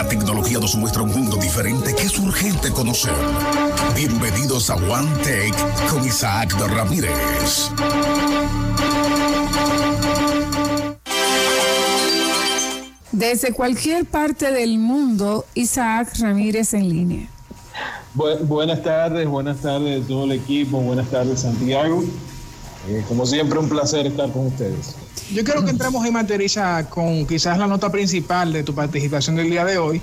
La tecnología nos muestra un mundo diferente que es urgente conocer. Bienvenidos a One Tech con Isaac Ramírez. Desde cualquier parte del mundo, Isaac Ramírez en línea. buenas tardes, buenas tardes a todo el equipo, buenas tardes Santiago. Eh, como siempre, un placer estar con ustedes. Yo creo que entramos en materia con quizás la nota principal de tu participación del día de hoy.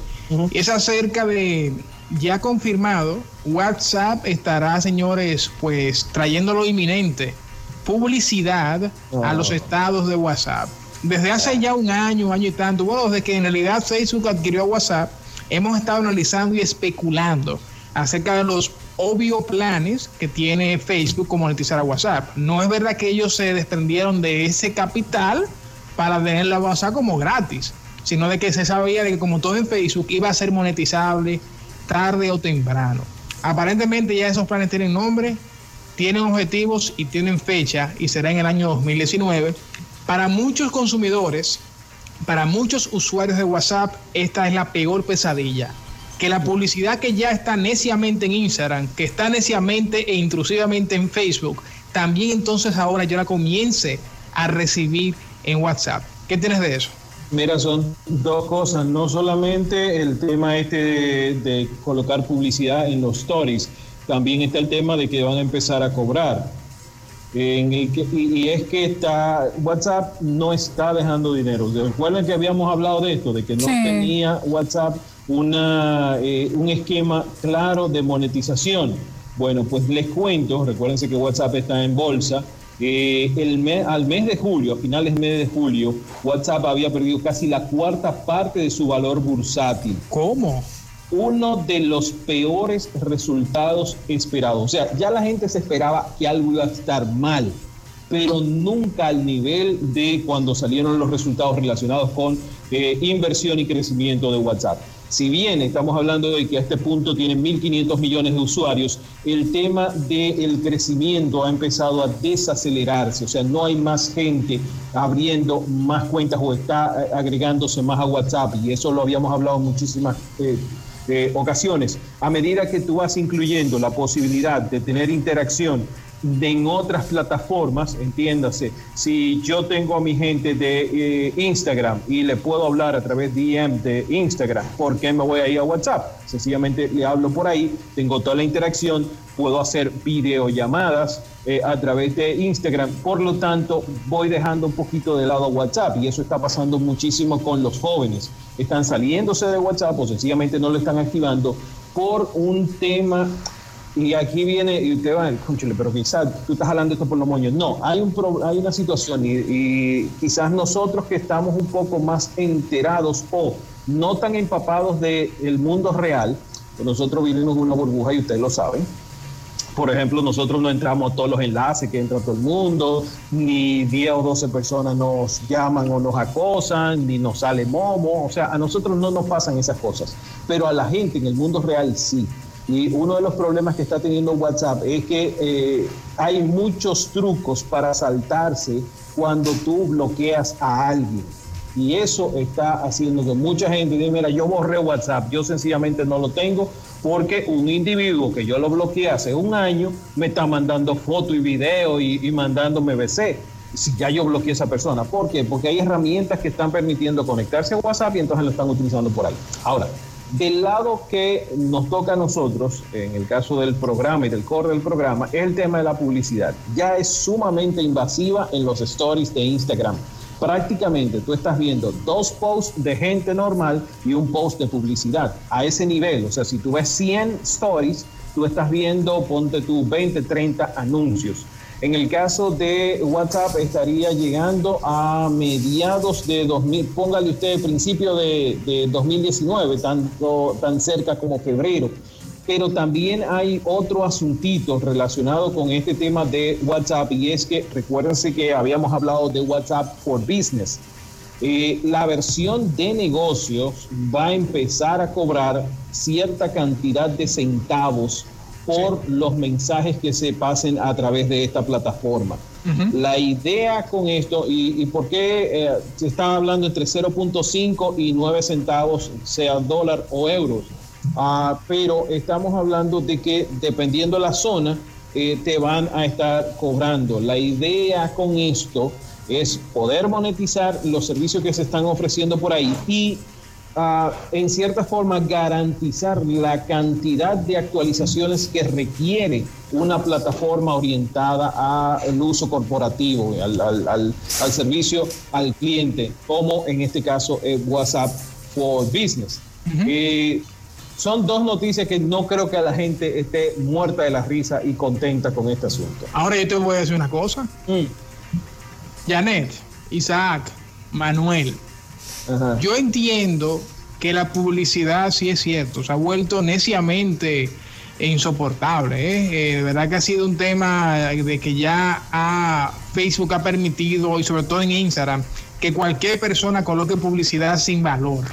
Es acerca de, ya confirmado, WhatsApp estará, señores, pues trayendo lo inminente, publicidad a los oh. estados de WhatsApp. Desde hace ya un año, año y tanto, bueno, desde que en realidad Facebook adquirió WhatsApp, hemos estado analizando y especulando acerca de los obvios planes que tiene Facebook con monetizar a WhatsApp. No es verdad que ellos se desprendieron de ese capital para tener la WhatsApp como gratis, sino de que se sabía de que como todo en Facebook iba a ser monetizable tarde o temprano. Aparentemente ya esos planes tienen nombre, tienen objetivos y tienen fecha y será en el año 2019. Para muchos consumidores, para muchos usuarios de WhatsApp, esta es la peor pesadilla que la publicidad que ya está neciamente en Instagram, que está neciamente e intrusivamente en Facebook, también entonces ahora ya la comience a recibir en WhatsApp. ¿Qué tienes de eso? Mira, son dos cosas, no solamente el tema este de, colocar publicidad en los stories, también está el tema de que van a empezar a cobrar. y, es que está WhatsApp no está dejando dinero. Recuerden que habíamos hablado de esto, de que no tenía WhatsApp una, eh, un esquema claro de monetización. Bueno, pues les cuento, recuérdense que WhatsApp está en bolsa. Eh, el mes, al mes de julio, a finales del mes de julio, WhatsApp había perdido casi la cuarta parte de su valor bursátil. ¿Cómo? Uno de los peores resultados esperados. O sea, ya la gente se esperaba que algo iba a estar mal, pero nunca al nivel de cuando salieron los resultados relacionados con eh, inversión y crecimiento de WhatsApp. Si bien estamos hablando de que a este punto tienen 1.500 millones de usuarios, el tema del crecimiento ha empezado a desacelerarse, o sea, no hay más gente abriendo más cuentas o está eh, agregándose más a WhatsApp, y eso lo habíamos hablado muchísimas eh, eh, ocasiones. A medida que tú vas incluyendo la posibilidad de tener interacción en otras plataformas, entiéndase, si yo tengo a mi gente de eh, Instagram y le puedo hablar a través de DM de Instagram, ¿por qué me voy a ir a WhatsApp? Sencillamente le hablo por ahí, tengo toda la interacción, puedo hacer videollamadas eh, a través de Instagram, por lo tanto voy dejando un poquito de lado WhatsApp y eso está pasando muchísimo con los jóvenes. Están saliéndose de WhatsApp o sencillamente no lo están activando por un tema y aquí viene, y usted va, escúchale, pero quizás tú estás hablando esto por los moños. No, hay, un hay una situación y, quizás nosotros que estamos un poco más enterados o no tan empapados del mundo real, pues nosotros vivimos una burbuja y ustedes lo saben. Por ejemplo, nosotros no entramos a todos los enlaces que entra todo el mundo, ni 10 o 12 personas nos llaman o nos acosan, ni nos sale momo. O sea, a nosotros no nos pasan esas cosas, pero a la gente en el mundo real sí. Y uno de los problemas que está teniendo WhatsApp es que eh, hay muchos trucos para saltarse cuando tú bloqueas a alguien. Y eso está haciendo que mucha gente diga, mira, yo borré WhatsApp, yo sencillamente no lo tengo porque un individuo que yo lo bloqueé hace un año me está mandando fotos y videos y, y mandándome BC. Si ya yo bloqueé a esa persona. ¿Por qué? Porque hay herramientas que están permitiendo conectarse a WhatsApp y entonces lo están utilizando por ahí. Ahora, del lado que nos toca a nosotros, en el caso del programa y del core del programa, es el tema de la publicidad. Ya es sumamente invasiva en los stories de Instagram. Prácticamente tú estás viendo dos posts de gente normal y un post de publicidad a ese nivel. O sea, si tú ves 100 stories, tú estás viendo, ponte tú 20, 30 anuncios. En el caso de WhatsApp estaría llegando a mediados de 2000, póngale usted principio de, de 2019, tanto, tan cerca como febrero. Pero también hay otro asuntito relacionado con este tema de WhatsApp y es que recuérdense que habíamos hablado de WhatsApp for Business. Eh, la versión de negocios va a empezar a cobrar cierta cantidad de centavos por los mensajes que se pasen a través de esta plataforma. La idea con esto, y, por qué eh, se está hablando entre 0.5 y 9 centavos, sea dólar o euros, ah, pero estamos hablando de que dependiendo la zona, eh, te van a estar cobrando. La idea con esto es poder monetizar los servicios que se están ofreciendo por ahí y en cierta forma garantizar la cantidad de actualizaciones que requiere una plataforma orientada al uso corporativo, al, servicio al cliente, como en este caso eh, WhatsApp for Business. Eh, son dos noticias que no creo que la gente esté muerta de la risa y contenta con este asunto. Ahora yo te voy a decir una cosa. Mm. Janet, Isaac, Manuel, yo entiendo que la publicidad, sí es cierto, se ha vuelto neciamente insoportable. ¿eh? ¿eh? de verdad que ha sido un tema de que ya Facebook ha permitido, y sobre todo en Instagram, que cualquier persona coloque publicidad sin valor.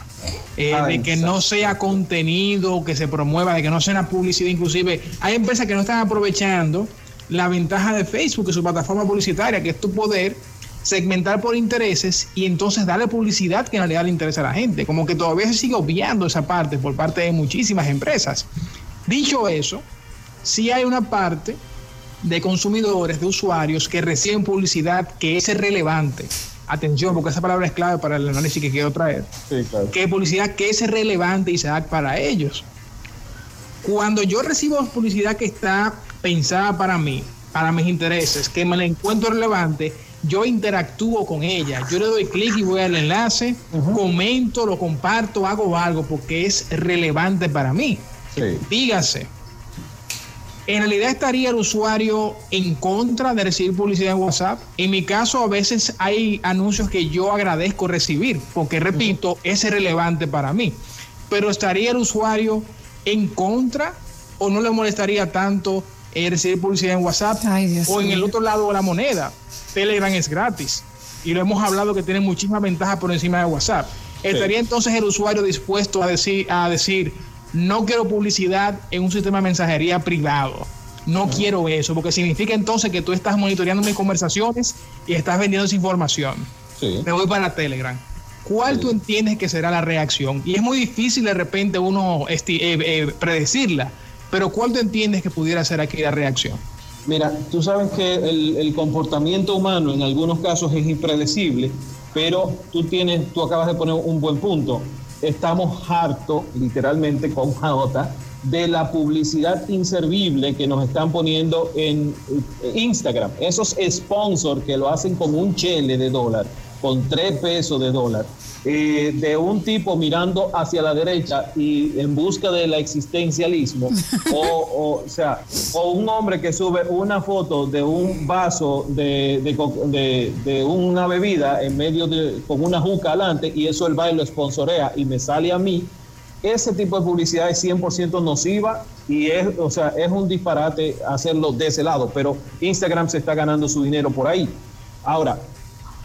Eh, de que no sea contenido, que se promueva, de que no sea una publicidad. Inclusive hay empresas que no están aprovechando la ventaja de Facebook, que su plataforma publicitaria, que es tu poder segmentar por intereses y entonces darle publicidad que en realidad le interesa a la gente. Como que todavía se sigue obviando esa parte por parte de muchísimas empresas. Dicho eso, sí hay una parte de consumidores, de usuarios que reciben publicidad que es relevante. Atención, porque esa palabra es clave para el análisis que quiero traer. Sí, claro. Que publicidad que es relevante y se da para ellos. Cuando yo recibo publicidad que está pensada para mí, para mis intereses, que me la encuentro relevante, yo interactúo con ella. Yo le doy clic y voy al enlace, comento, lo comparto, hago algo porque es relevante para mí. Dígase, en realidad estaría el usuario en contra de recibir publicidad en WhatsApp. En mi caso, a veces hay anuncios que yo agradezco recibir, porque repito, es relevante para mí. Pero estaría el usuario en contra o no le molestaría tanto eh, recibir publicidad en WhatsApp o en el otro lado de la moneda. Telegram es gratis y lo hemos hablado que tiene muchísimas ventajas por encima de WhatsApp. ¿Estaría entonces el usuario dispuesto a decir, a decir, no quiero publicidad en un sistema de mensajería privado? No quiero eso, porque significa entonces que tú estás monitoreando mis conversaciones y estás vendiendo esa información. Me voy para Telegram. ¿Cuál tú entiendes que será la reacción? Y es muy difícil de repente uno eh, eh, predecirla, pero ¿cuál tú entiendes que pudiera ser aquí la reacción? Mira, tú sabes que el, comportamiento humano en algunos casos es impredecible, pero tú tienes, tú acabas de poner un buen punto. Estamos hartos, literalmente con J, de la publicidad inservible que nos están poniendo en Instagram. Esos sponsors que lo hacen con un chele de dólar, con tres pesos de dólar eh, de un tipo mirando hacia la derecha y en busca del existencialismo, o, o, sea, o un hombre que sube una foto de un vaso de, de, una bebida en medio de, con una juca adelante y eso el baile lo sponsorea y me sale a mí, ese tipo de publicidad es 100% nociva y es, o sea, es un disparate hacerlo de ese lado, pero Instagram se está ganando su dinero por ahí. Ahora,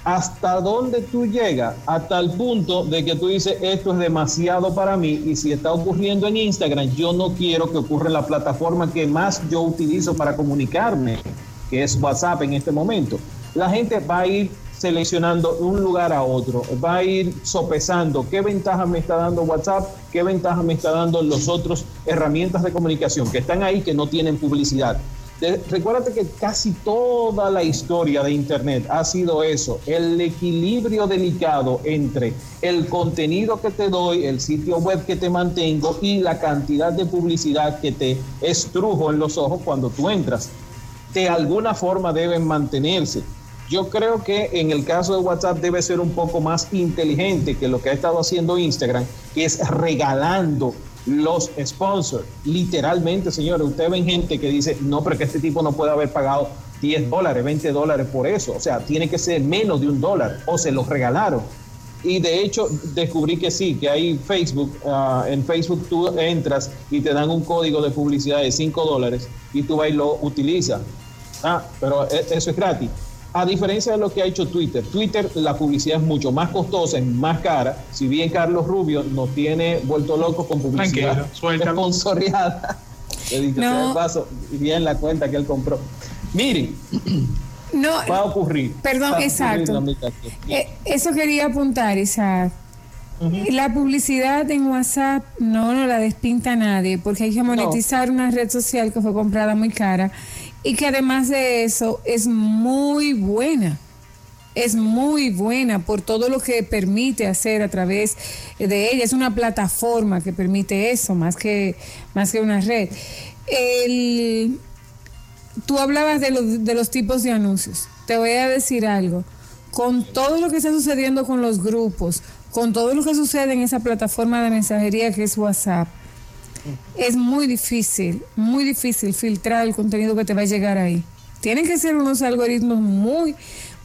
hasta dónde tú llegas, hasta el punto de que tú dices, esto es demasiado para mí y si está ocurriendo en Instagram, yo no quiero que ocurra en la plataforma que más yo utilizo para comunicarme, que es WhatsApp en este momento. La gente va a ir seleccionando un lugar a otro, va a ir sopesando qué ventaja me está dando WhatsApp, qué ventaja me está dando los otros herramientas de comunicación que están ahí que no tienen publicidad recuérdate que casi toda la historia de Internet ha sido eso, el equilibrio delicado entre el contenido que te doy, el sitio web que te mantengo y la cantidad de publicidad que te estrujo en los ojos cuando tú entras. De alguna forma deben mantenerse. Yo creo que en el caso de WhatsApp debe ser un poco más inteligente que lo que ha estado haciendo Instagram, que es regalando los sponsors. Literalmente, señores, ustedes ven gente que dice, no, pero que este tipo no puede haber pagado 10 dólares, 20 dólares por eso. O sea, tiene que ser menos de un dólar o se los regalaron. Y de hecho descubrí que sí, que hay Facebook, ah, en Facebook tú entras y te dan un código de publicidad de 5 dólares y tú vas y lo utilizas. Ah, pero e, eso es gratis. A diferencia de lo que ha hecho Twitter, Twitter la publicidad es mucho más costosa, es más cara. Si bien Carlos Rubio nos tiene vuelto locos con publicidad sponsoreada, le dije, no. paso la cuenta que él compró. Miren, No, va a ocurrir. Perdón, a exacto. Eh, eso quería apuntar, Isaac. La publicidad en WhatsApp no nos la despinta nadie porque hay que monetizar una red social que fue comprada muy cara y que además de eso es muy buena. Es muy buena por todo lo que permite hacer a través de ella. Es una plataforma que permite eso más que, más que una red. El, tú hablabas de los, de los tipos de anuncios. Te voy a decir algo. Con todo lo que está sucediendo con los grupos, con todo lo que sucede en esa plataforma de mensajería que es WhatsApp, es muy difícil, muy difícil filtrar el contenido que te va a llegar ahí. Tienen que ser unos algoritmos muy,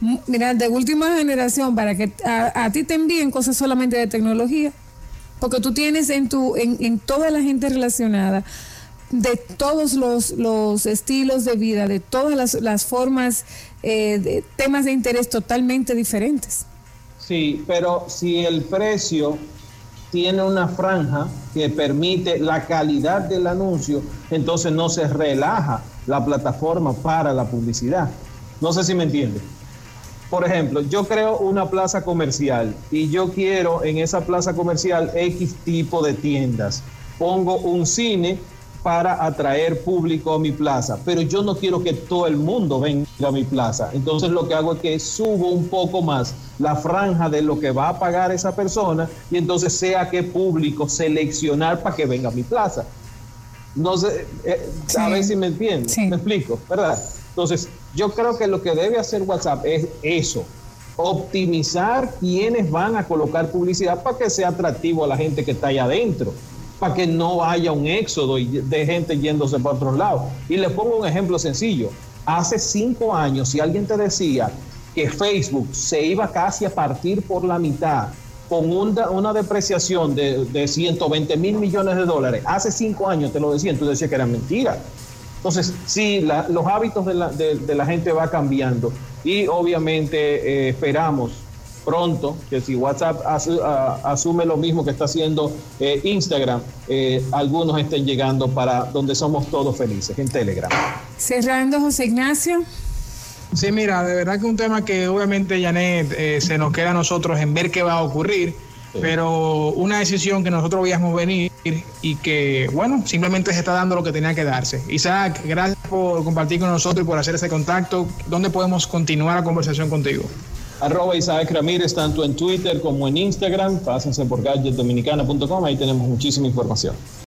mu- mira, de última generación para que a, a ti te envíen cosas solamente de tecnología. Porque tú tienes en, tu, en, en toda la gente relacionada de todos los, los estilos de vida, de todas las, las formas, eh, de temas de interés totalmente diferentes. Sí, pero si el precio tiene una franja que permite la calidad del anuncio, entonces no se relaja la plataforma para la publicidad. No sé si me entiende. Por ejemplo, yo creo una plaza comercial y yo quiero en esa plaza comercial X tipo de tiendas. Pongo un cine para atraer público a mi plaza, pero yo no quiero que todo el mundo venga a mi plaza. Entonces lo que hago es que subo un poco más la franja de lo que va a pagar esa persona y entonces sea qué público seleccionar para que venga a mi plaza. No sé, eh, a Sí. ver si me entiendes. Sí. Me explico, ¿verdad? Entonces, yo creo que lo que debe hacer WhatsApp es eso, optimizar quienes van a colocar publicidad para que sea atractivo a la gente que está allá adentro, para que no haya un éxodo de gente yéndose para otro lado. Y les pongo un ejemplo sencillo. Hace cinco años, si alguien te decía que Facebook se iba casi a partir por la mitad con una, depreciación de, de 120 mil millones de dólares, hace cinco años te lo decían, tú decías que era mentira. Entonces, sí, la- los hábitos de la, de- de la gente va cambiando y obviamente eh, esperamos pronto que si WhatsApp asu- a- asume lo mismo que está haciendo eh, Instagram, eh, algunos estén llegando para donde somos todos felices, en Telegram. Cerrando, José Ignacio. Sí, mira, de verdad que un tema que obviamente, Janet, eh, se nos queda a nosotros en ver qué va a ocurrir, Sí. pero una decisión que nosotros veíamos venir y que, bueno, simplemente se está dando lo que tenía que darse. Isaac, gracias por compartir con nosotros y por hacer ese contacto. ¿Dónde podemos continuar la conversación contigo? Arroba Isaac Ramírez, tanto en Twitter como en Instagram. Pásense por gadgetdominicana.com, ahí tenemos muchísima información.